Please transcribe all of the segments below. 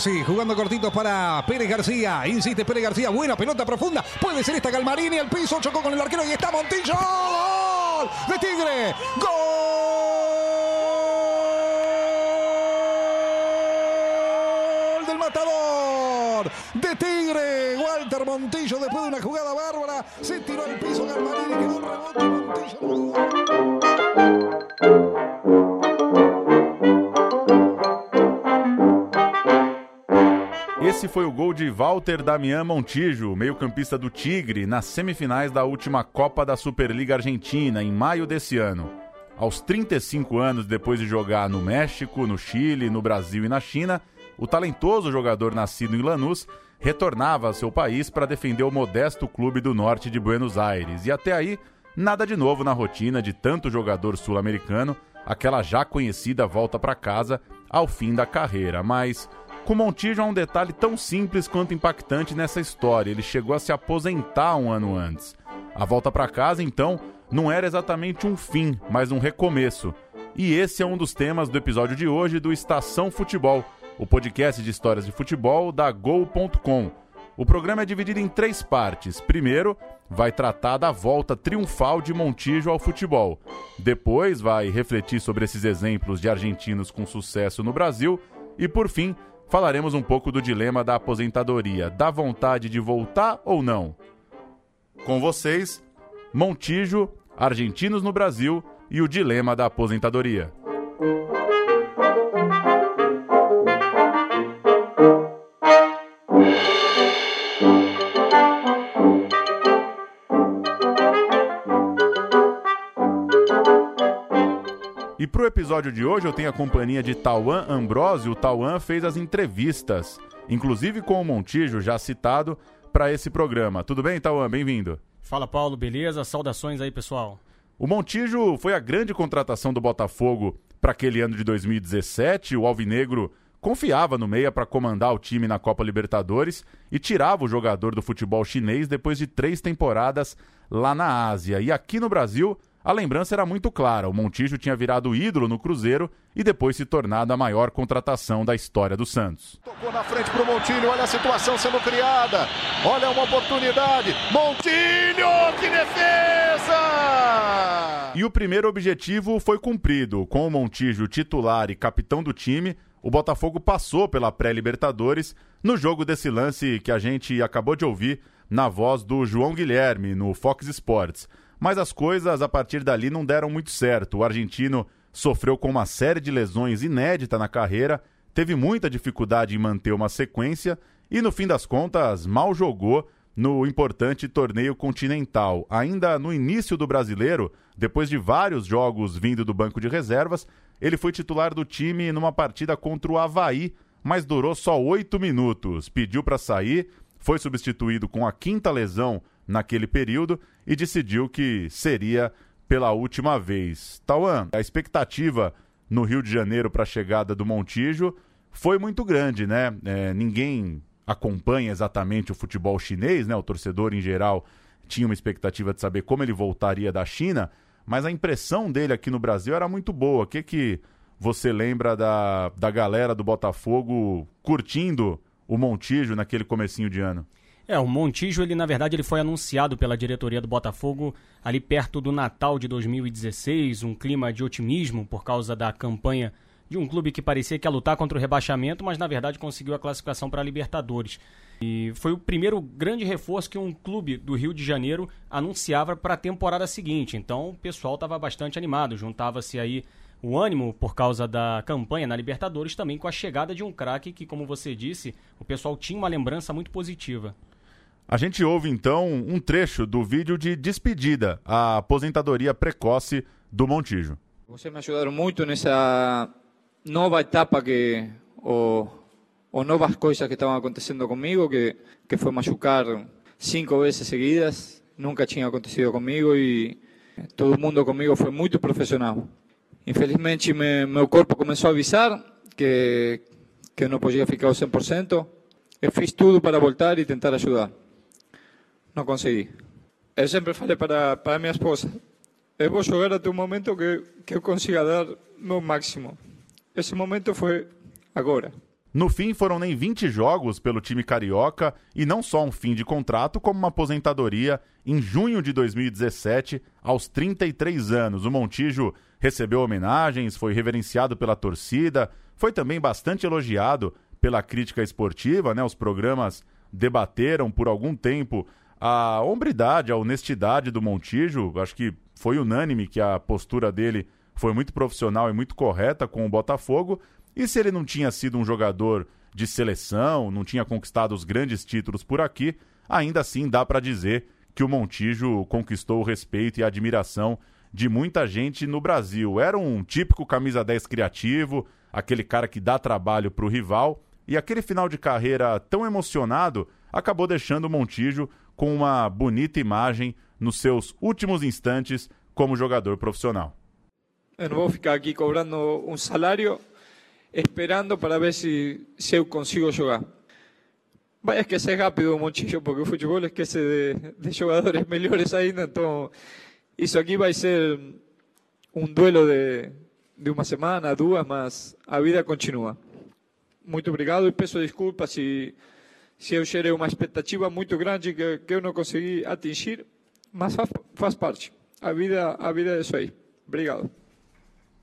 Rossi jugando cortitos para Pérez García. Insiste Pérez García. Buena pelota profunda. Puede ser esta Galmarini. El piso chocó con el arquero y está Montillo. ¡Gol! De Tigre. ¡Gol! Del matador. De Tigre. Walter Montillo después de una jugada bárbara. Se tiró al piso Galmarini. Quedó rebote Montillo. Foi o gol de Walter Damian Montijo, meio-campista do Tigre, nas semifinais da última Copa da Superliga Argentina, em maio desse ano. Aos 35 anos depois de jogar no México, no Chile, no Brasil e na China, o talentoso jogador nascido em Lanús retornava ao seu país para defender o modesto clube do norte de Buenos Aires. E até aí, nada de novo na rotina de tanto jogador sul-americano, aquela já conhecida volta para casa ao fim da carreira. Mas com Montijo há um detalhe tão simples quanto impactante nessa história. Ele chegou a se aposentar um ano antes. A volta para casa, então, não era exatamente um fim, mas um recomeço. E esse é um dos temas do episódio de hoje do Estação Futebol, o podcast de histórias de futebol da Gol.com. O programa é dividido em três partes. Primeiro, vai tratar da volta triunfal de Montijo ao futebol. Depois, vai refletir sobre esses exemplos de argentinos com sucesso no Brasil. E, por fim, falaremos um pouco do dilema da aposentadoria. Dá vontade de voltar ou não? Com vocês, Montijo, Argentinos no Brasil e o dilema da aposentadoria. Pro episódio de hoje eu tenho a companhia de Tauan Ambrosio. O Tauan fez as entrevistas, inclusive com o Montijo, já citado, para esse programa. Tudo bem, Tauan? Bem-vindo. Fala, Paulo, beleza? Saudações aí, pessoal. O Montijo foi a grande contratação do Botafogo para aquele ano de 2017. O Alvinegro confiava no meia para comandar o time na Copa Libertadores e tirava o jogador do futebol chinês depois de três temporadas lá na Ásia. E aqui no Brasil, a lembrança era muito clara: o Montijo tinha virado ídolo no Cruzeiro e depois se tornado a maior contratação da história do Santos. Tocou na frente pro Montilho, olha a situação sendo criada. Olha uma oportunidade. Montilho, que defesa! E o primeiro objetivo foi cumprido. Com o Montijo titular e capitão do time, o Botafogo passou pela pré-Libertadores no jogo desse lance que a gente acabou de ouvir na voz do João Guilherme no Fox Sports. Mas as coisas a partir dali não deram muito certo. O argentino sofreu com uma série de lesões inédita na carreira, teve muita dificuldade em manter uma sequência e, no fim das contas, mal jogou no importante torneio continental. Ainda no início do brasileiro, depois de vários jogos vindo do banco de reservas, ele foi titular do time numa partida contra o Havaí, mas durou só oito minutos. Pediu para sair, foi substituído com a quinta lesão naquele período e decidiu que seria pela última vez. Tauan, a expectativa no Rio de Janeiro para a chegada do Montijo foi muito grande, né? É, ninguém acompanha exatamente o futebol chinês, né? O torcedor em geral tinha uma expectativa de saber como ele voltaria da China, mas a impressão dele aqui no Brasil era muito boa. O que que você lembra da, da galera do Botafogo curtindo o Montijo naquele comecinho de ano? É, o Montijo, ele na verdade ele foi anunciado pela diretoria do Botafogo ali perto do Natal de 2016, um clima de otimismo por causa da campanha de um clube que parecia que ia lutar contra o rebaixamento, mas na verdade conseguiu a classificação para a Libertadores. E foi o primeiro grande reforço que um clube do Rio de Janeiro anunciava para a temporada seguinte. Então o pessoal estava bastante animado, juntava-se aí o ânimo por causa da campanha na Libertadores também com a chegada de um craque que, como você disse, o pessoal tinha uma lembrança muito positiva. A gente ouve então um trecho do vídeo de despedida à aposentadoria precoce do Montijo. Vocês me ajudaram muito nessa nova etapa que ou, ou novas coisas que estavam acontecendo comigo, que que foi machucar cinco vezes seguidas, nunca tinha acontecido comigo e todo mundo comigo foi muito profissional. Infelizmente me, meu corpo começou a avisar que que eu não podia ficar ao 100%. Eu fiz tudo para voltar e tentar ajudar. Não consegui. Eu sempre falei para, para minha esposa: eu vou jogar até o momento que, que eu consiga dar meu máximo. Esse momento foi agora. No fim, foram nem 20 jogos pelo time carioca e não só um fim de contrato, como uma aposentadoria em junho de 2017, aos 33 anos. O Montijo recebeu homenagens, foi reverenciado pela torcida, foi também bastante elogiado pela crítica esportiva, né? Os programas debateram por algum tempo a hombridade, a honestidade do Montijo. Acho que foi unânime que a postura dele foi muito profissional e muito correta com o Botafogo. E se ele não tinha sido um jogador de seleção, não tinha conquistado os grandes títulos por aqui, ainda assim dá para dizer que o Montijo conquistou o respeito e a admiração de muita gente no Brasil. Era um típico camisa 10 criativo, aquele cara que dá trabalho para o rival, e aquele final de carreira tão emocionado acabou deixando o Montijo com uma bonita imagem nos seus últimos instantes como jogador profissional. Eu não vou ficar aqui cobrando um salário esperando para ver si, si eu consigo jugar. Vaya que sea rápido, Monchillo, porque el fútbol esquece de, de jugadores mejores ainda. Então, isso aqui vai ser um duelo de, de uma semana, duas, mas a vida continua. Muito obrigado e peço desculpas se, se eu gerei uma expectativa muito grande que, que eu não consegui atingir, mas faz, faz parte. A vida, a vida é isso aí. Obrigado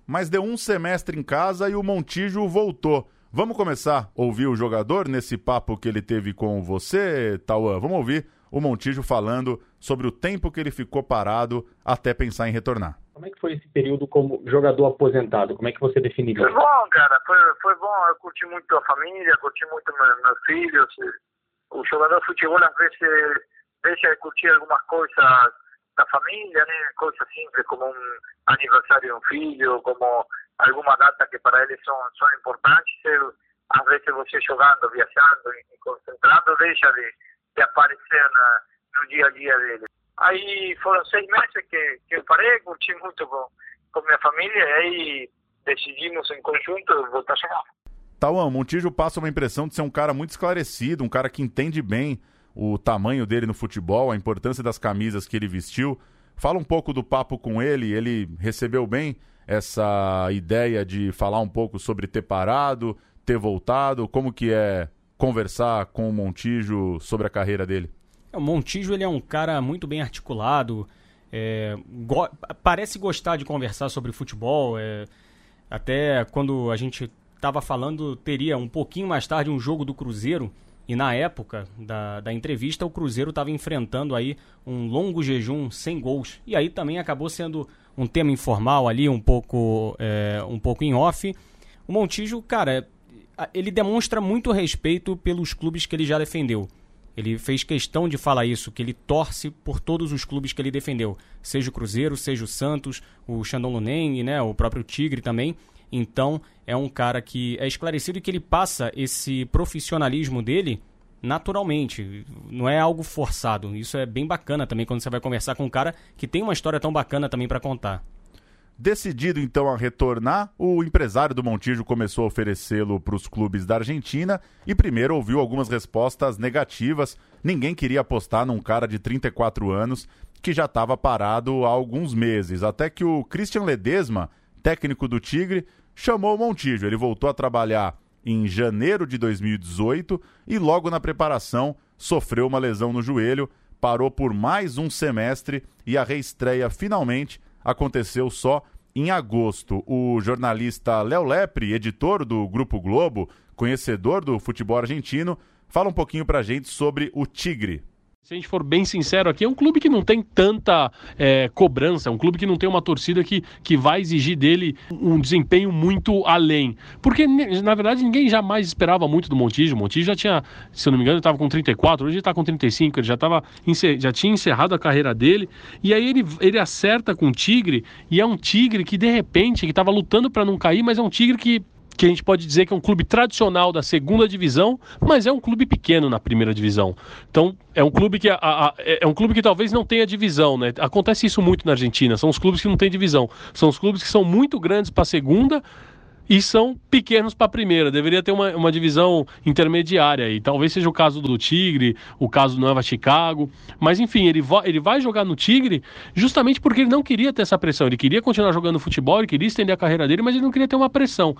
mas deu um semestre em casa e o Montijo voltou. Vamos começar a ouvir o jogador nesse papo que ele teve com você, Tauan? Vamos ouvir o Montijo falando sobre o tempo que ele ficou parado até pensar em retornar. Como é que foi esse período como jogador aposentado? Como é que você definiria? Foi bom, cara. Foi, foi bom. Eu curti muito a família, curti muito meus, meus filhos. O jogador de futebol, às vezes, deixa de curtir algumas coisas da família, né? Coisas simples como um aniversário de um filho, como alguma data que para eles são, são importantes. Eu, às vezes você jogando, viajando e concentrando, deixa de, de aparecer na, no dia a dia dele. Aí foram seis meses que, que eu parei, curti muito com, com minha família e aí decidimos em conjunto voltar a jogar. Tauan, Montijo passa uma impressão de ser um cara muito esclarecido, um cara que entende bem o tamanho dele no futebol, a importância das camisas que ele vestiu. Fala um pouco do papo com ele, ele recebeu bem essa ideia de falar um pouco sobre ter parado, ter voltado, como que é conversar com o Montijo sobre a carreira dele? O Montijo ele é um cara muito bem articulado, é, go parece gostar de conversar sobre futebol. É, até quando a gente estava falando, teria um pouquinho mais tarde um jogo do Cruzeiro e na época da, da entrevista, o Cruzeiro estava enfrentando aí um longo jejum sem gols. E aí também acabou sendo um tema informal ali, um pouco, é, um pouco em off. O Montijo, cara, ele demonstra muito respeito pelos clubes que ele já defendeu. Ele fez questão de falar isso, que ele torce por todos os clubes que ele defendeu. Seja o Cruzeiro, seja o Santos, o Shandong Luneng, né, o próprio Tigre também. Então, é um cara que é esclarecido e que ele passa esse profissionalismo dele naturalmente, não é algo forçado. Isso é bem bacana também quando você vai conversar com um cara que tem uma história tão bacana também para contar. Decidido então a retornar, o empresário do Montijo começou a oferecê-lo para os clubes da Argentina e primeiro ouviu algumas respostas negativas. Ninguém queria apostar num cara de 34 anos que já estava parado há alguns meses, até que o Christian Ledesma técnico do Tigre, chamou o Montijo. Ele voltou a trabalhar em janeiro de 2018 e logo na preparação sofreu uma lesão no joelho, parou por mais um semestre e a reestreia finalmente aconteceu só em agosto. O jornalista Léo Lepre, editor do Grupo Globo, conhecedor do futebol argentino, fala um pouquinho pra gente sobre o Tigre. Se a gente for bem sincero aqui, é um clube que não tem tanta é, cobrança, é um clube que não tem uma torcida que, que vai exigir dele um desempenho muito além. Porque, na verdade, ninguém jamais esperava muito do Montijo. O Montijo já tinha, se eu não me engano, estava com 34, hoje ele está com 35, ele já, tava, já tinha encerrado a carreira dele. E aí ele, ele acerta com o Tigre, e é um Tigre que, de repente, que estava lutando para não cair, mas é um Tigre que que a gente pode dizer que é um clube tradicional da segunda divisão, mas é um clube pequeno na primeira divisão. Então, é um clube que a, a, é um clube que talvez não tenha divisão, né? Acontece isso muito na Argentina. São os clubes que não têm divisão. São os clubes que são muito grandes para a segunda e são pequenos para a primeira. Deveria ter uma, uma divisão intermediária e talvez seja o caso do Tigre, o caso do Nova Chicago. Mas enfim, ele, ele vai jogar no Tigre justamente porque ele não queria ter essa pressão. Ele queria continuar jogando futebol, ele queria estender a carreira dele, mas ele não queria ter uma pressão.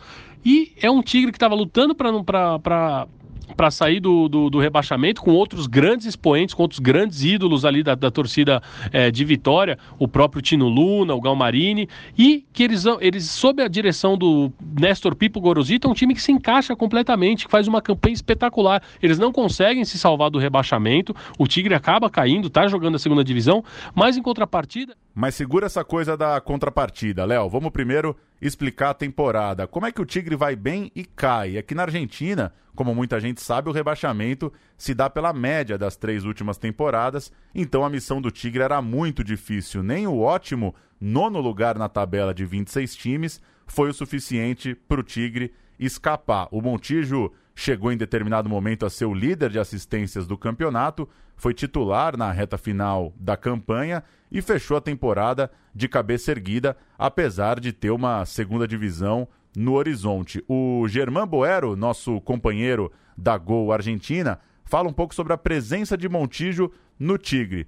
E é um Tigre que estava lutando para para sair do, do, do, rebaixamento com outros grandes expoentes, com outros grandes ídolos ali da, da torcida é, de Vitória, o próprio Tino Luna, o Galmarini, e que eles, eles sob a direção do Néstor Pipo Gorosito, é um time que se encaixa completamente, que faz uma campanha espetacular. Eles não conseguem se salvar do rebaixamento, o Tigre acaba caindo, tá jogando a segunda divisão, mas em contrapartida. Mas segura essa coisa da contrapartida, Léo. Vamos primeiro explicar a temporada. Como é que o Tigre vai bem e cai? Aqui na Argentina, como muita gente sabe, o rebaixamento se dá pela média das três últimas temporadas, então a missão do Tigre era muito difícil. Nem o ótimo nono lugar na tabela de 26 times foi o suficiente para o Tigre escapar. O Montijo chegou em determinado momento a ser o líder de assistências do campeonato, foi titular na reta final da campanha e fechou a temporada de cabeça erguida, apesar de ter uma segunda divisão no horizonte. O Germán Boero, nosso companheiro da Gol Argentina, fala um pouco sobre a presença de Montijo no Tigre.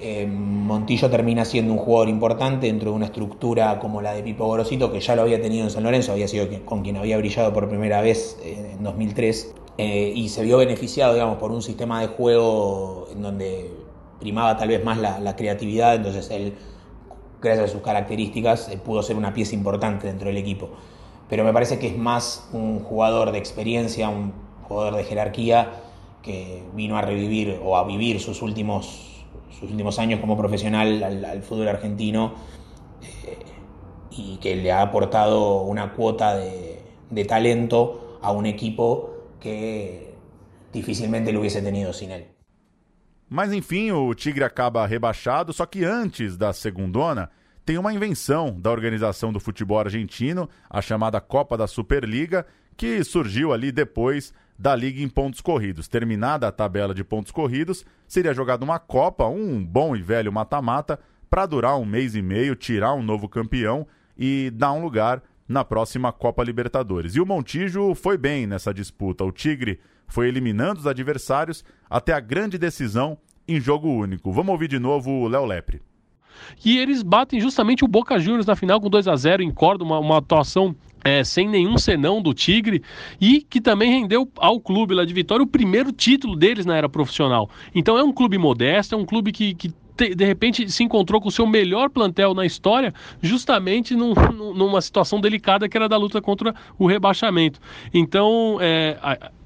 Eh, Montillo termina siendo un jugador importante dentro de una estructura como la de Pipo Gorosito, que ya lo había tenido en San Lorenzo, había sido con quien había brillado por primera vez eh, en 2003, eh, y se vio beneficiado, digamos, por un sistema de juego en donde primaba tal vez más la, la creatividad, entonces él, gracias a sus características, pudo ser una pieza importante dentro del equipo. Pero me parece que es más un jugador de experiencia, un jugador de jerarquía, que vino a revivir o a vivir sus últimos sus últimos años como profesional al, al fútbol argentino eh, y que le ha aportado una cuota de, de, talento a un equipo que dificilmente lo hubiese tenido sin él. Mas enfim, o Tigre acaba rebaixado, só que antes da segundona tem uma invenção da organização do futebol argentino, a chamada Copa da Superliga, que surgiu ali depois da liga em pontos corridos. Terminada a tabela de pontos corridos, seria jogada uma Copa, um bom e velho mata-mata, para durar um mês e meio, tirar um novo campeão e dar um lugar na próxima Copa Libertadores. E o Montijo foi bem nessa disputa. O Tigre foi eliminando os adversários até a grande decisão em jogo único. Vamos ouvir de novo o Léo Lepre. E eles batem justamente o Boca Juniors na final com 2 a 0 em Córdoba, uma, uma atuação é, sem nenhum senão do Tigre e que também rendeu ao clube lá de Vitória o primeiro título deles na era profissional. Então é um clube modesto, é um clube que, que de repente se encontrou com o seu melhor plantel na história, justamente num, numa situação delicada que era da luta contra o rebaixamento. Então, é,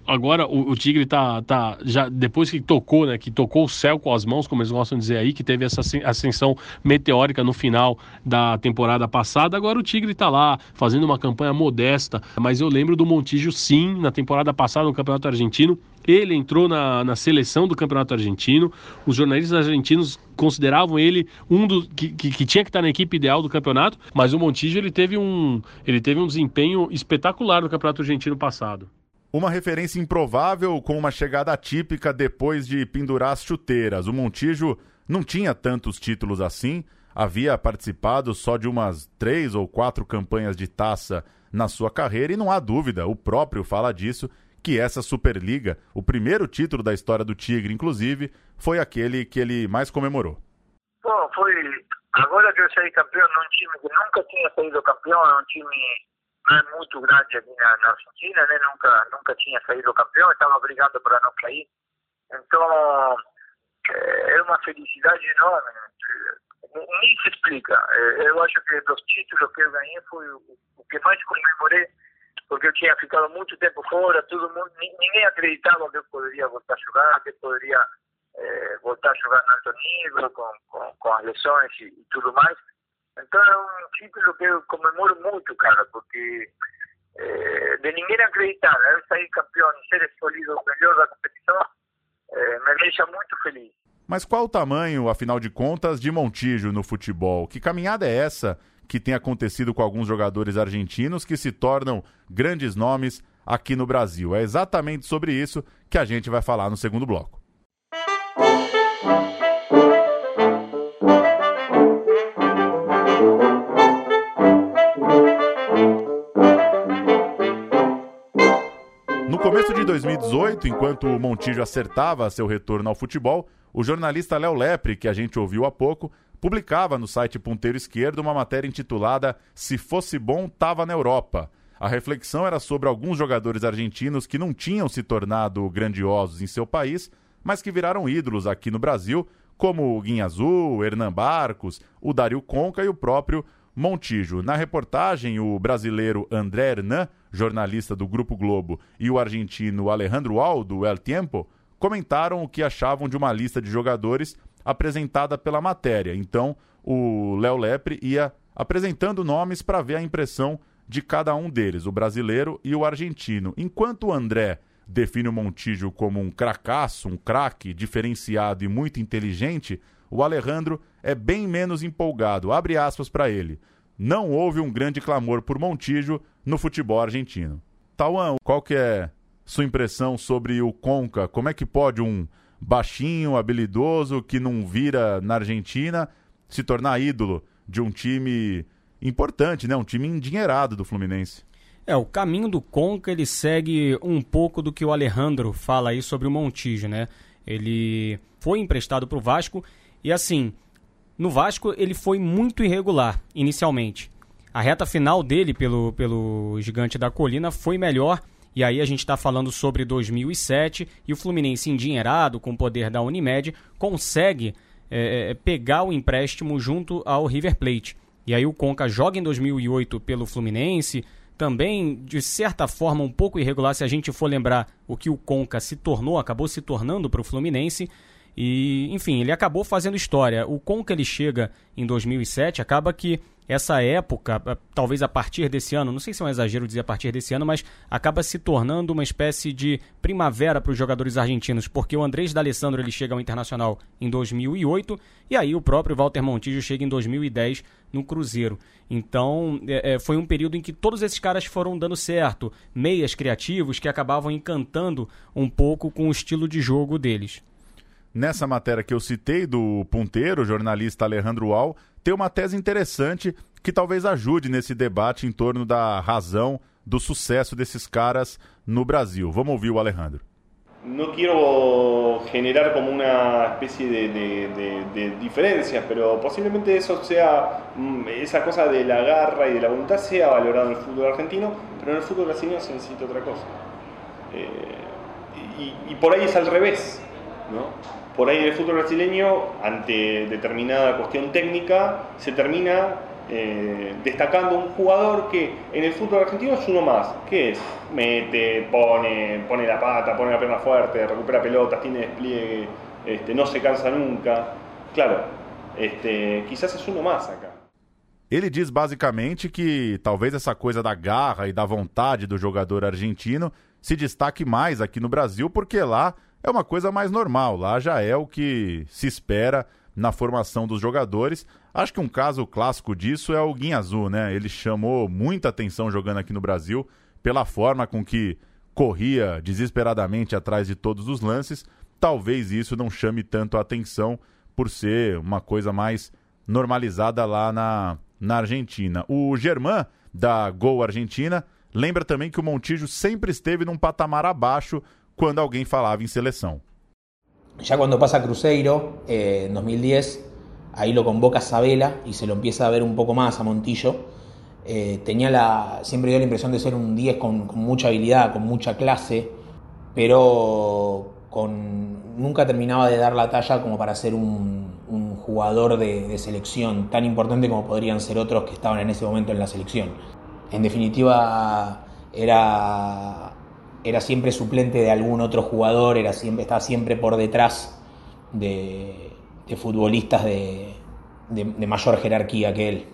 agora o, o, Tigre tá, tá já depois que tocou, né, que tocou o céu com as mãos, como eles gostam de dizer aí, que teve essa ascensão meteórica no final da temporada passada. Agora o Tigre tá lá fazendo uma campanha modesta, mas eu lembro do Montijo sim na temporada passada no Campeonato Argentino. Ele entrou na, na seleção do Campeonato Argentino. Os jornalistas argentinos consideravam ele um do que, que, que, tinha que estar na equipe ideal do campeonato, mas o Montijo ele teve um ele teve um desempenho espetacular no Campeonato Argentino passado. Uma referência improvável com uma chegada atípica depois de pendurar as chuteiras. O Montijo não tinha tantos títulos assim, havia participado só de umas três ou quatro campanhas de taça na sua carreira e não há dúvida, o próprio fala disso, que essa Superliga, o primeiro título da história do Tigre, inclusive, foi aquele que ele mais comemorou. Bom, foi agora que eu saí campeão num time que nunca tinha saído campeão, é um time é muito grande aqui na, na Argentina, né? Nunca, nunca tinha saído campeão, estava brigando para não cair. Então, é uma felicidade enorme. Nem se explica. Eu acho que dos títulos que eu ganhei foi o que mais comemorei, porque eu tinha ficado muito tempo fora, todo mundo, ninguém acreditava que eu poderia voltar a jogar, que eu poderia é, voltar a jogar no alto nível, com, com, com as lesões e, e tudo mais. Então é um título que eu comemoro muito, cara, porque é, de ninguém acreditar, né? eu sair campeão e ser escolhido o melhor da competição, é, me deixa muito feliz. Mas qual o tamanho, afinal de contas, de Montijo no futebol? Que caminhada é essa que tem acontecido com alguns jogadores argentinos que se tornam grandes nomes aqui no Brasil? É exatamente sobre isso que a gente vai falar no segundo bloco. Momento, enquanto o Montijo acertava seu retorno ao futebol, o jornalista Léo Lepre, que a gente ouviu há pouco, publicava no site Ponteiro Esquerdo uma matéria intitulada Se fosse bom, tava na Europa. A reflexão era sobre alguns jogadores argentinos que não tinham se tornado grandiosos em seu país, mas que viraram ídolos aqui no Brasil, como o Guinha Azul, Hernan Barcos, o Dario Conca e o próprio Montijo. Na reportagem, o brasileiro André Hernan, jornalista do Grupo Globo, e o argentino Alejandro Aldo, El Tiempo, comentaram o que achavam de uma lista de jogadores apresentada pela matéria. Então, o Léo Lepre ia apresentando nomes para ver a impressão de cada um deles, o brasileiro e o argentino. Enquanto o André define o Montijo como um cracaço, um craque diferenciado e muito inteligente, o Alejandro é bem menos empolgado. Abre aspas para ele. Não houve um grande clamor por Montijo no futebol argentino. Tauan, qual que é sua impressão sobre o Conca? Como é que pode um baixinho, habilidoso, que não vira na Argentina, se tornar ídolo de um time importante, né? Um time endinheirado do Fluminense. É, o caminho do Conca, ele segue um pouco do que o Alejandro fala aí sobre o Montijo, né? Ele foi emprestado para o Vasco e assim, no Vasco ele foi muito irregular inicialmente. A reta final dele pelo, pelo Gigante da Colina foi melhor e aí a gente está falando sobre 2007 e o Fluminense endinheirado com o poder da Unimed consegue é, pegar o empréstimo junto ao River Plate. E aí o Conca joga em 2008 pelo Fluminense, também, de certa forma, um pouco irregular se a gente for lembrar o que o Conca se tornou, acabou se tornando para o Fluminense. E, enfim, ele acabou fazendo história. O Conca ele chega em 2007, acaba que essa época, talvez a partir desse ano, não sei se é um exagero dizer a partir desse ano, mas acaba se tornando uma espécie de primavera para os jogadores argentinos, porque o Andrés D'Alessandro ele chega ao Internacional em 2008 e aí o próprio Walter Montijo chega em 2010 no Cruzeiro. Então é, é, foi um período em que todos esses caras foram dando certo, meias criativos que acabavam encantando um pouco com o estilo de jogo deles. Nessa matéria que eu citei do ponteiro, jornalista Alejandro Al, tem uma tese interessante que talvez ajude nesse debate em torno da razão do sucesso desses caras no Brasil. Vamos ouvir o Alejandro. No quiero generar como una especie de, de, de, de, diferencias, pero posiblemente eso sea, mm, esa cosa de la garra y de la voluntad sea valorado en el fútbol argentino, pero en el fútbol brasileño se necesita otra cosa. Eh, y, y por ahí es al revés, ¿no? Por ahí en el fútbol brasileño, ante determinada cuestión técnica, se termina eh, destacando un jugador que en el fútbol argentino es uno más. ¿Qué es? Mete, pone, pone la pata, pone la pierna fuerte, recupera pelotas, tiene despliegue, este, no se cansa nunca. Claro, este, quizás es uno más acá. Ele diz basicamente que talvez essa coisa da garra e da vontade do jogador argentino se destaque mais aqui no Brasil, porque lá é uma coisa mais normal. Lá já é o que se espera na formação dos jogadores. Acho que um caso clássico disso é o Guinha Azul, né? Ele chamou muita atenção jogando aqui no Brasil pela forma com que corria desesperadamente atrás de todos os lances. Talvez isso não chame tanto a atenção por ser uma coisa mais normalizada lá na, na Argentina. O Germán, da Gol Argentina, lembra também que o Montijo sempre esteve num patamar abaixo cuando alguien falaba en selección. Ya cuando pasa Cruzeiro, eh, en 2010, ahí lo convoca Sabela y se lo empieza a ver un poco más a Montillo. Eh, tenía la, siempre dio la impresión de ser un 10 con, mucha habilidad, con mucha clase, pero con, nunca terminaba de dar la talla como para ser un, jugador de, de, selección tan importante como podrían ser otros que estaban en ese momento en la selección. En definitiva, era era siempre suplente de algún otro jugador, era siempre, estaba siempre por detrás de, de futbolistas de, de, de maior jerarquia que ele.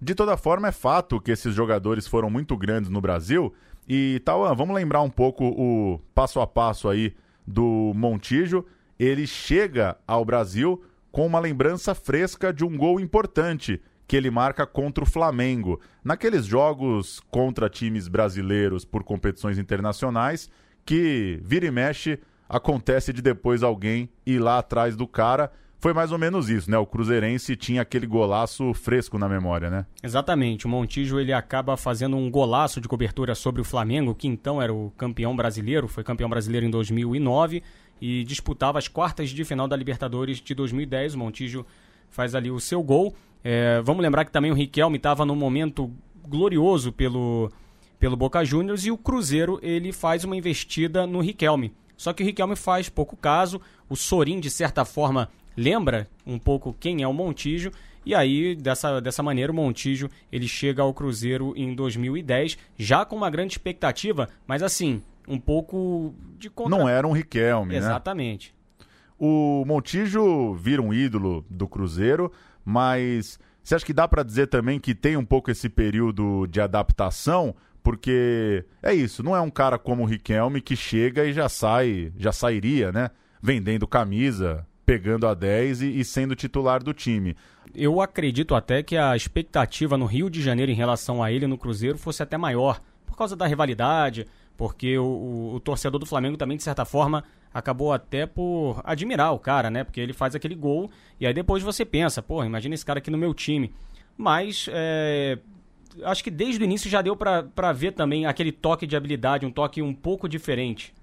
De toda forma, é fato que esses jogadores foram muito grandes no Brasil. E, Tauan, vamos lembrar um pouco o passo a passo aí do Montijo. Ele chega ao Brasil com uma lembrança fresca de um gol importante que ele marca contra o Flamengo. Naqueles jogos contra times brasileiros por competições internacionais, que vira e mexe, acontece de depois alguém ir lá atrás do cara. foi mais ou menos isso, né? O Cruzeirense tinha aquele golaço fresco na memória, né? Exatamente. O Montijo ele acaba fazendo um golaço de cobertura sobre o Flamengo, que então era o campeão brasileiro, foi campeão brasileiro em 2009 e disputava as quartas de final da Libertadores de 2010. O Montijo faz ali o seu gol. É, vamos lembrar que também o Riquelme estava num momento glorioso pelo, pelo Boca Juniors e o Cruzeiro ele faz uma investida no Riquelme. Só que o Riquelme faz pouco caso, o Sorin, de certa forma, lembra um pouco quem é o Montijo, e aí, dessa, dessa maneira, o Montijo ele chega ao Cruzeiro em 2010, já com uma grande expectativa, mas assim, um pouco de contra... Não era um Riquelme, Exatamente. né? O Montijo vira um ídolo do Cruzeiro, mas você acha que dá para dizer também que tem um pouco esse período de adaptação? Porque é isso, não é um cara como o Riquelme que chega e já sai, já sairia, né? Vendendo camisa, pegando a 10 e, e, sendo titular do time. Eu acredito até que a expectativa no Rio de Janeiro em relação a ele no Cruzeiro fosse até maior, por causa da rivalidade, porque o, o, o torcedor do Flamengo também, de certa forma, acabou até por admirar o cara, né? Porque ele faz aquele gol e aí depois você pensa, pô, imagina esse cara aqui no meu time. Mas é, acho que desde o início já deu para ver também aquele toque de habilidade, um toque um pouco diferente.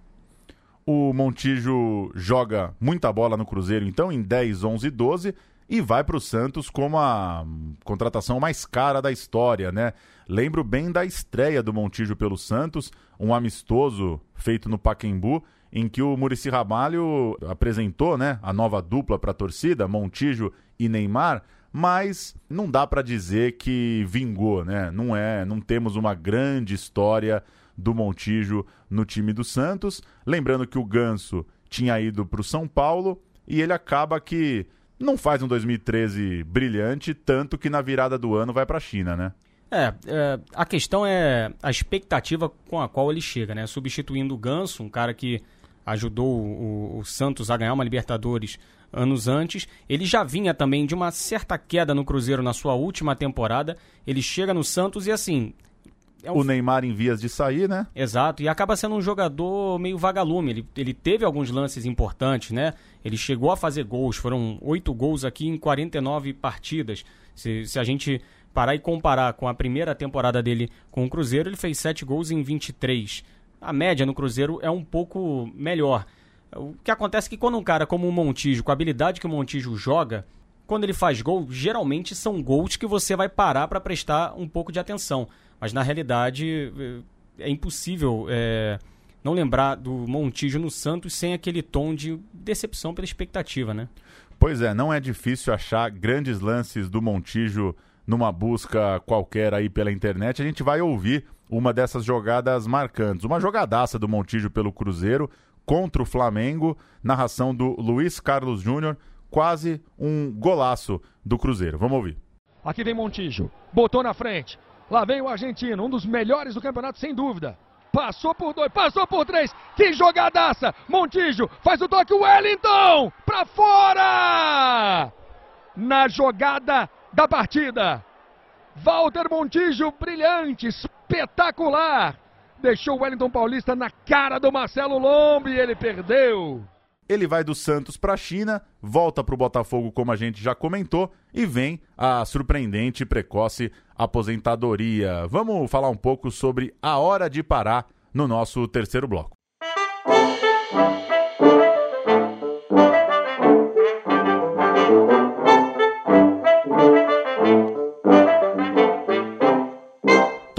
O Montijo joga muita bola no Cruzeiro, então, em 10, 11 12, e vai para o Santos como a contratação mais cara da história, né? Lembro bem da estreia do Montijo pelo Santos, um amistoso feito no Paquembu, em que o Murici Ramalho apresentou né, a nova dupla para a torcida, Montijo e Neymar, mas não dá para dizer que vingou, né? Não é, não temos uma grande história do Montijo no time do Santos. Lembrando que o Ganso tinha ido para o São Paulo e ele acaba que não faz um 2013 brilhante, tanto que na virada do ano vai para a China, né? É, é, a questão é a expectativa com a qual ele chega, né? Substituindo o Ganso, um cara que ajudou o, o Santos a ganhar uma Libertadores anos antes. Ele já vinha também de uma certa queda no Cruzeiro na sua última temporada. Ele chega no Santos e assim. É um... O Neymar em vias de sair, né? Exato, e acaba sendo um jogador meio vagalume. Ele, ele teve alguns lances importantes, né? Ele chegou a fazer gols, foram oito gols aqui em 49 partidas. Se, se a gente parar e comparar com a primeira temporada dele com o Cruzeiro, ele fez sete gols em 23. A média no Cruzeiro é um pouco melhor. O que acontece é que quando um cara como o Montijo, com a habilidade que o Montijo joga, quando ele faz gol, geralmente são gols que você vai parar para prestar um pouco de atenção. Mas na realidade é, é impossível é, não lembrar do Montijo no Santos sem aquele tom de decepção pela expectativa, né? Pois é, não é difícil achar grandes lances do Montijo numa busca qualquer aí pela internet. A gente vai ouvir uma dessas jogadas marcantes. Uma jogadaça do Montijo pelo Cruzeiro, contra o Flamengo, narração do Luiz Carlos Júnior, quase um golaço do Cruzeiro. Vamos ouvir. Aqui vem Montijo, botou na frente. Lá vem o argentino, um dos melhores do campeonato, sem dúvida. Passou por dois, passou por três. Que jogadaça! Montijo faz o toque, Wellington! Pra fora! Na jogada da partida. Walter Montijo, brilhante, espetacular deixou o Wellington Paulista na cara do Marcelo Lombe e ele perdeu. Ele vai do Santos para a China, volta para o Botafogo, como a gente já comentou, e vem a surpreendente e precoce aposentadoria. Vamos falar um pouco sobre a hora de parar no nosso terceiro bloco.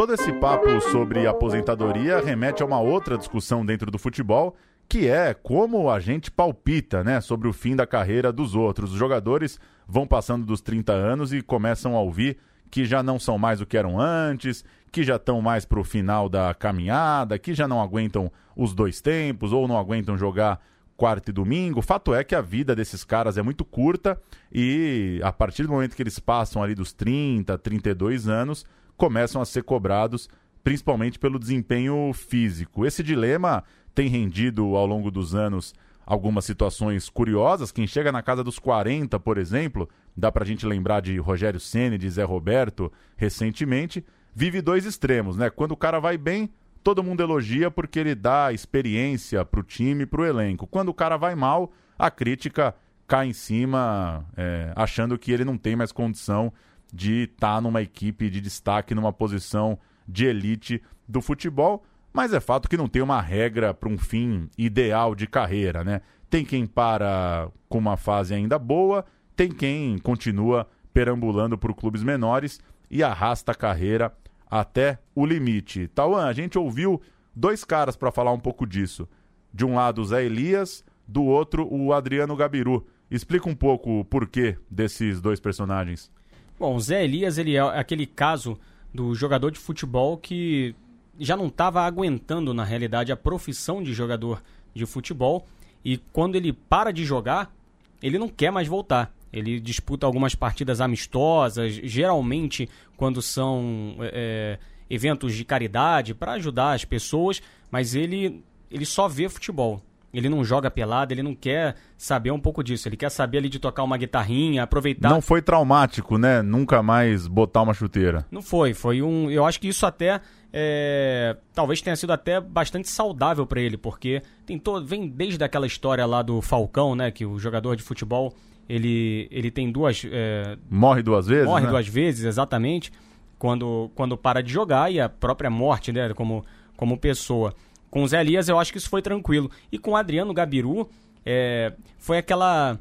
Todo esse papo sobre aposentadoria remete a uma outra discussão dentro do futebol, que é como a gente palpita, né, sobre o fim da carreira dos outros. Os jogadores vão passando dos 30 anos e começam a ouvir que já não são mais o que eram antes, que já estão mais para o final da caminhada, que já não aguentam os dois tempos ou não aguentam jogar quarta e domingo. Fato é que a vida desses caras é muito curta e a partir do momento que eles passam ali dos 30, 32 anos, começam a ser cobrados, principalmente pelo desempenho físico. Esse dilema tem rendido ao longo dos anos algumas situações curiosas. Quem chega na casa dos 40, por exemplo, dá para a gente lembrar de Rogério Ceni, de Zé Roberto, recentemente, vive dois extremos, né? Quando o cara vai bem, todo mundo elogia porque ele dá experiência para o time, para o elenco. Quando o cara vai mal, a crítica cai em cima, é, achando que ele não tem mais condição de estar tá numa equipe de destaque, numa posição de elite do futebol. Mas é fato que não tem uma regra para um fim ideal de carreira, né? Tem quem para com uma fase ainda boa, tem quem continua perambulando por clubes menores e arrasta a carreira até o limite. Tauan, a gente ouviu dois caras para falar um pouco disso. De um lado, o Zé Elias, do outro, o Adriano Gabiru. Explica um pouco o porquê desses dois personagens. Bom, Zé Elias ele é aquele caso do jogador de futebol que já não estava aguentando, na realidade, a profissão de jogador de futebol. E quando ele para de jogar, ele não quer mais voltar. Ele disputa algumas partidas amistosas, geralmente quando são é, eventos de caridade, para ajudar as pessoas, mas ele, ele só vê futebol. Ele não joga pelado, ele não quer saber um pouco disso. Ele quer saber ali de tocar uma guitarrinha, aproveitar. Não foi traumático, né? Nunca mais botar uma chuteira. Não foi. Foi um. Eu acho que isso até. É... talvez tenha sido até bastante saudável para ele, porque tem todo, vem desde aquela história lá do Falcão, né, que o jogador de futebol ele, ele tem duas é... morre duas vezes, morre né? duas vezes exatamente quando, quando para de jogar e a própria morte, né, como como pessoa. Com o Zé Elias eu acho que isso foi tranquilo. E com o Adriano Gabiru, é, foi aquela,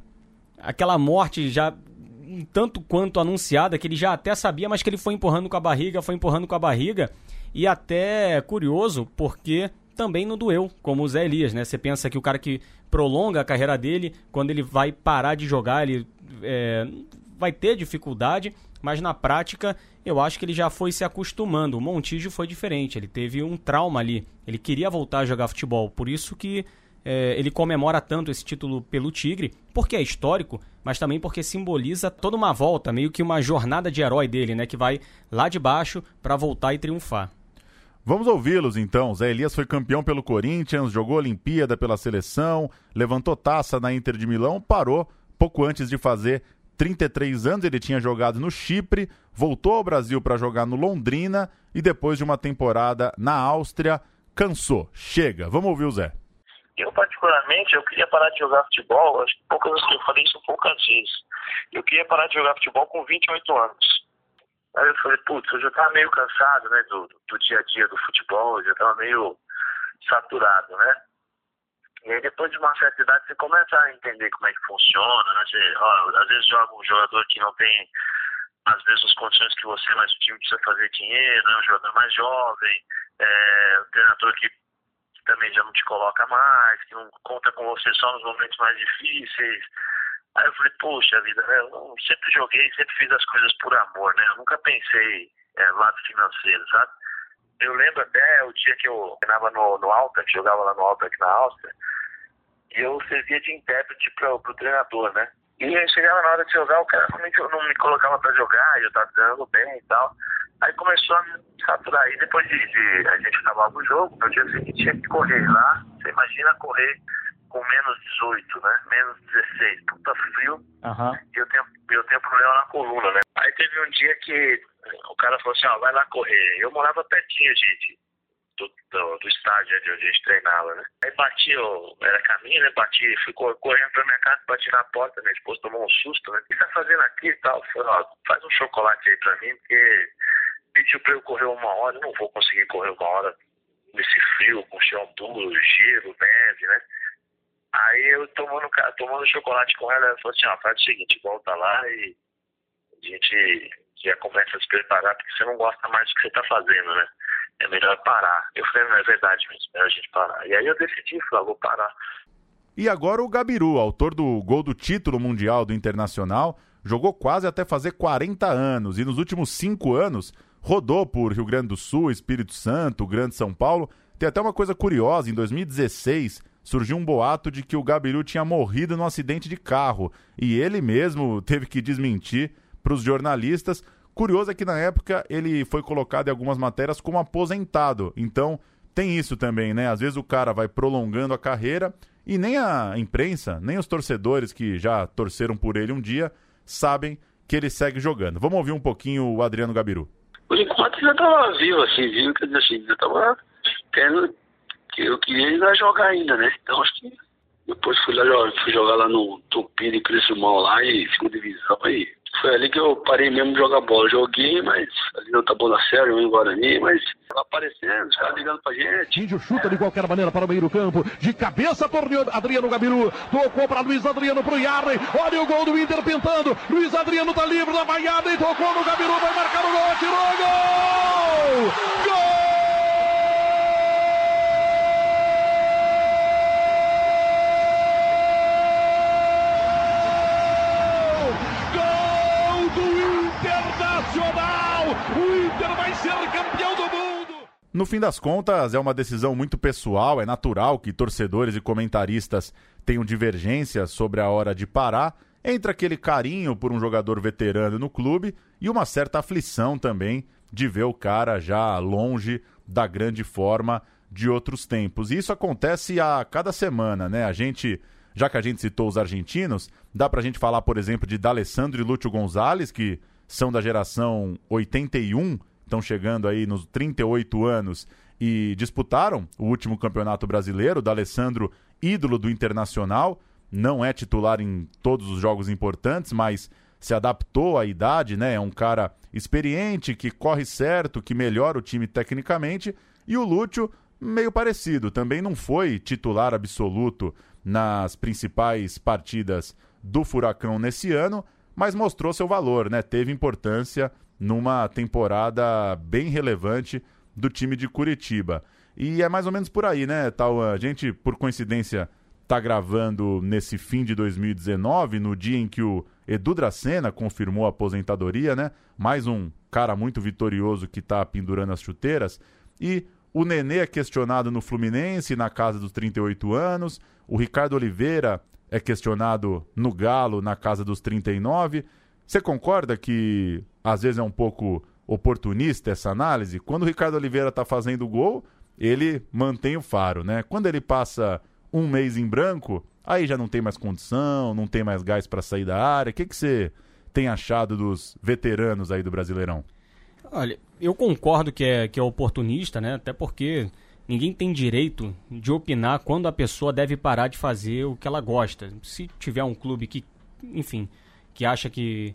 aquela morte já um tanto quanto anunciada, que ele já até sabia, mas que ele foi empurrando com a barriga, foi empurrando com a barriga. E até curioso, porque também não doeu, como o Zé Elias, né? Você pensa que o cara que prolonga a carreira dele, quando ele vai parar de jogar, ele é, vai ter dificuldade, mas na prática eu acho que ele já foi se acostumando. O Montijo foi diferente, ele teve um trauma ali, ele queria voltar a jogar futebol, por isso que é, ele comemora tanto esse título pelo Tigre, porque é histórico, mas também porque simboliza toda uma volta, meio que uma jornada de herói dele, né, que vai lá de baixo para voltar e triunfar. Vamos ouvi-los então. Zé Elias foi campeão pelo Corinthians, jogou Olimpíada pela seleção, levantou taça na Inter de Milão, parou pouco antes de fazer 33 anos, ele tinha jogado no Chipre, voltou ao Brasil para jogar no Londrina e depois de uma temporada na Áustria, cansou. Chega. Vamos ouvir o Zé. Eu, particularmente, eu queria parar de jogar futebol, acho que poucas vezes eu falei isso poucas vezes. Eu queria parar de jogar futebol com 28 anos. Aí eu falei, putz, eu já estava meio cansado, né, do, do dia a dia do futebol, eu já estava meio saturado, né? E aí depois de uma certa idade você começa a entender como é que funciona, né? Você, ó, às vezes joga um jogador que não tem as mesmas condições que você, mas o time precisa fazer dinheiro, né? Um jogador mais jovem, é, um treinador que, também já não te coloca mais, que não conta com você só nos momentos mais difíceis. Aí eu falei, poxa vida, né? Eu sempre joguei, sempre fiz as coisas por amor, né? Eu nunca pensei é, lado financeiro, sabe? Eu lembro até o dia que eu treinava no, no Alta, que jogava lá no Alta aqui na Áustria, e eu servia de intérprete para o treinador, né? E aí chegava na hora de jogar, o cara não, não me colocava para jogar, eu tava dando bem e tal. Aí começou a me saturar. Aí depois de, de a gente acabava o jogo, no dia seguinte tinha que correr lá. Você imagina correr com menos 18, né? Menos 16, puta frio. Uhum. E eu tenho, eu tenho problema na coluna, né? Teve um dia que o cara falou assim, ó, vai lá correr. Eu morava pertinho, gente, do, do, do estádio onde a gente treinava, né? Aí bati, eu, era caminho, né? Bati, fui correndo pra minha casa, bati na porta, minha esposa tomou um susto, né? O que tá fazendo aqui e tal? Falei, ó, faz um chocolate aí pra mim, porque pediu pra eu correr uma hora, eu não vou conseguir correr uma hora nesse frio, com chão duro, gelo, neve, né? Aí eu tomando, tomando chocolate com ela, ela falou assim, ó, faz o seguinte, volta lá e a gente já começa a se preparar, porque você não gosta mais do que você tá fazendo, né? É melhor parar. Eu falei, não, é verdade mesmo, é melhor a gente parar. E aí eu decidi, falei, vou parar. E agora o Gabiru, autor do gol do título mundial do Internacional, jogou quase até fazer 40 anos e nos últimos cinco anos rodou por Rio Grande do Sul, Espírito Santo, Grande São Paulo. Tem até uma coisa curiosa, em 2016 surgiu um boato de que o Gabiru tinha morrido num acidente de carro e ele mesmo teve que desmentir para os jornalistas. Curioso é que na época ele foi colocado em algumas matérias como aposentado. Então tem isso também, né? Às vezes o cara vai prolongando a carreira e nem a imprensa, nem os torcedores que já torceram por ele um dia sabem que ele segue jogando. Vamos ouvir um pouquinho o Adriano Gabiru. Por enquanto já estava vivo, assim, vivo, quer dizer assim, já estava querendo. Eu queria ainda jogar ainda, né? Então acho que Depois fui lá fui jogar lá no Tupi de Criciúma lá e segunda divisão aí. Foi ali que eu parei mesmo de jogar bola. Joguei, mas ali não tá bom na série, eu em Guarani, mas tá aparecendo, os caras ligando pra gente. Índio chuta de qualquer maneira para o meio do campo. De cabeça, torneou Adriano Gabiru. Tocou para Luiz Adriano pro Yarley. Olha o gol do Inter pintando. Luiz Adriano tá livre da banhada e tocou no Gabiru. Vai marcar o gol, tirou gol! Gol! O Inter vai ser campeão do mundo! No fim das contas, é uma decisão muito pessoal, é natural que torcedores e comentaristas tenham divergências sobre a hora de parar, entre aquele carinho por um jogador veterano no clube e uma certa aflição também de ver o cara já longe da grande forma de outros tempos. E isso acontece a cada semana, né? A gente, já que a gente citou os argentinos, dá pra gente falar, por exemplo, de D'Alessandro e Lúcio Gonzalez, que são da geração 81, estão chegando aí nos 38 anos e disputaram o último campeonato brasileiro. O Alessandro, ídolo do Internacional, não é titular em todos os jogos importantes, mas se adaptou à idade, né? É um cara experiente, que corre certo, que melhora o time tecnicamente. E o Lúcio, meio parecido, também não foi titular absoluto nas principais partidas do Furacão nesse ano, mas mostrou seu valor, né? Teve importância numa temporada bem relevante do time de Curitiba. E é mais ou menos por aí, né, Tal? A gente, por coincidência, tá gravando nesse fim de 2019, no dia em que o Edu Dracena confirmou a aposentadoria, né? Mais um cara muito vitorioso que tá pendurando as chuteiras. E o Nenê é questionado no Fluminense, na casa dos 38 anos. O Ricardo Oliveira é questionado no Galo na casa dos 39. Você concorda que às vezes é um pouco oportunista essa análise? Quando o Ricardo Oliveira está fazendo o gol, ele mantém o faro, né? Quando ele passa um mês em branco, aí já não tem mais condição, não tem mais gás para sair da área. O que, que você tem achado dos veteranos aí do Brasileirão? Olha, eu concordo que é, que é oportunista, né? Até porque ninguém tem direito de opinar quando a pessoa deve parar de fazer o que ela gosta. Se tiver um clube que, enfim, que acha que,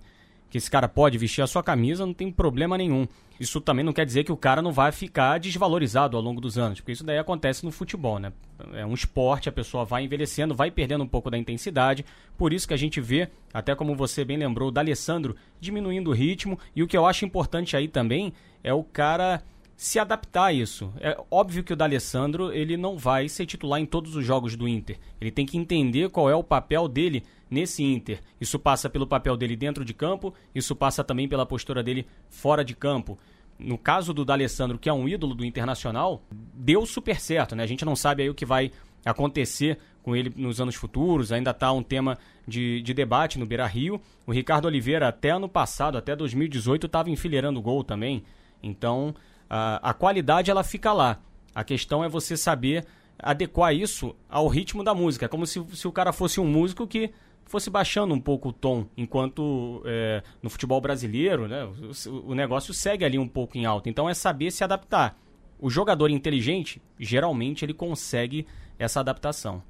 que esse cara pode vestir a sua camisa, não tem problema nenhum. Isso também não quer dizer que o cara não vai ficar desvalorizado ao longo dos anos, porque isso daí acontece no futebol, né? É um esporte, a pessoa vai envelhecendo, vai perdendo um pouco da intensidade, por isso que a gente vê, até como você bem lembrou, o D'Alessandro diminuindo o ritmo, e o que eu acho importante aí também é o cara se adaptar a isso. É óbvio que o D'Alessandro ele não vai ser titular em todos os jogos do Inter. Ele tem que entender qual é o papel dele nesse Inter. Isso passa pelo papel dele dentro de campo, isso passa também pela postura dele fora de campo. No caso do D'Alessandro, que é um ídolo do Internacional, deu super certo, né? A gente não sabe aí o que vai acontecer com ele nos anos futuros, ainda está um tema de, de debate no Beira-Rio. O Ricardo Oliveira, até ano passado, até 2018, estava enfileirando gol também. Então, a, a qualidade ela fica lá. A questão é você saber adequar isso ao ritmo da música. É como se, se o cara fosse um músico que fosse baixando um pouco o tom, enquanto é, no futebol brasileiro né, o, o, negócio segue ali um pouco em alta. Então é saber se adaptar. O jogador inteligente, geralmente, ele consegue essa adaptação.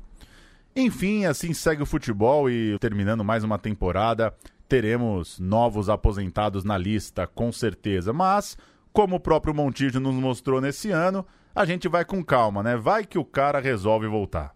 Enfim, assim segue o futebol e terminando mais uma temporada, teremos novos aposentados na lista, com certeza. Mas como o próprio Montijo nos mostrou nesse ano, a gente vai com calma, né? Vai que o cara resolve voltar.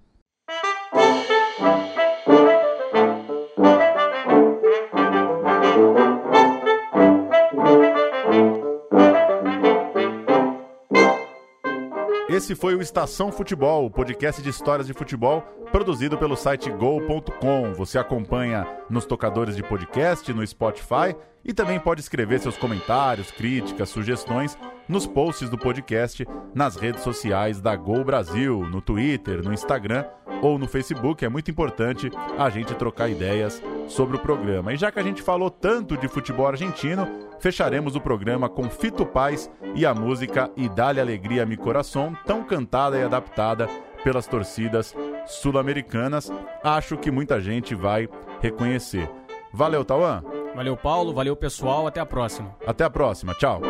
Esse foi o Estação Futebol, o podcast de histórias de futebol produzido pelo site go.com. Você acompanha nos tocadores de podcast, no Spotify e também pode escrever seus comentários, críticas, sugestões nos posts do podcast nas redes sociais da Gol Brasil, no Twitter, no Instagram ou no Facebook. É muito importante a gente trocar ideias sobre o programa. E já que a gente falou tanto de futebol argentino, fecharemos o programa com Fito Paz e a música E Dale Alegria Mi Coração, tão cantada e adaptada pelas torcidas sul-americanas. Acho que muita gente vai reconhecer. Valeu, Tauan! Valeu, Paulo. Valeu, pessoal. Até a próxima. Até a próxima. Tchau.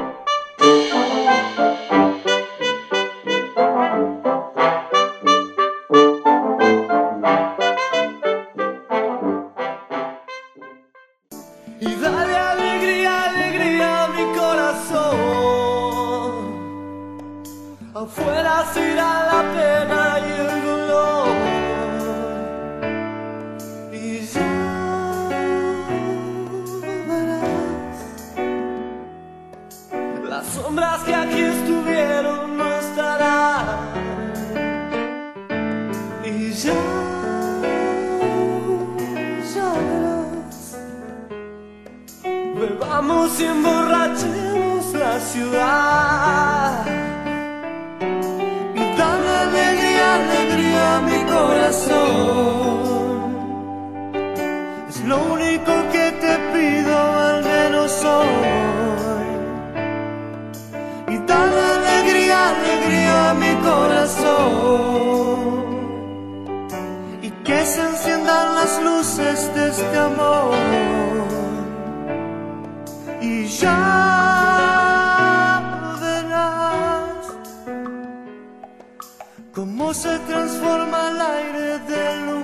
Sombras que aquí estuvieron no estarán. Y ya, verás. Bebamos y emborrachemos la ciudad. Y dale alegría, alegría a mi corazón. Mi corazón. Y que se enciendan las luces de este amor. Y ya verás cómo se transforma el aire del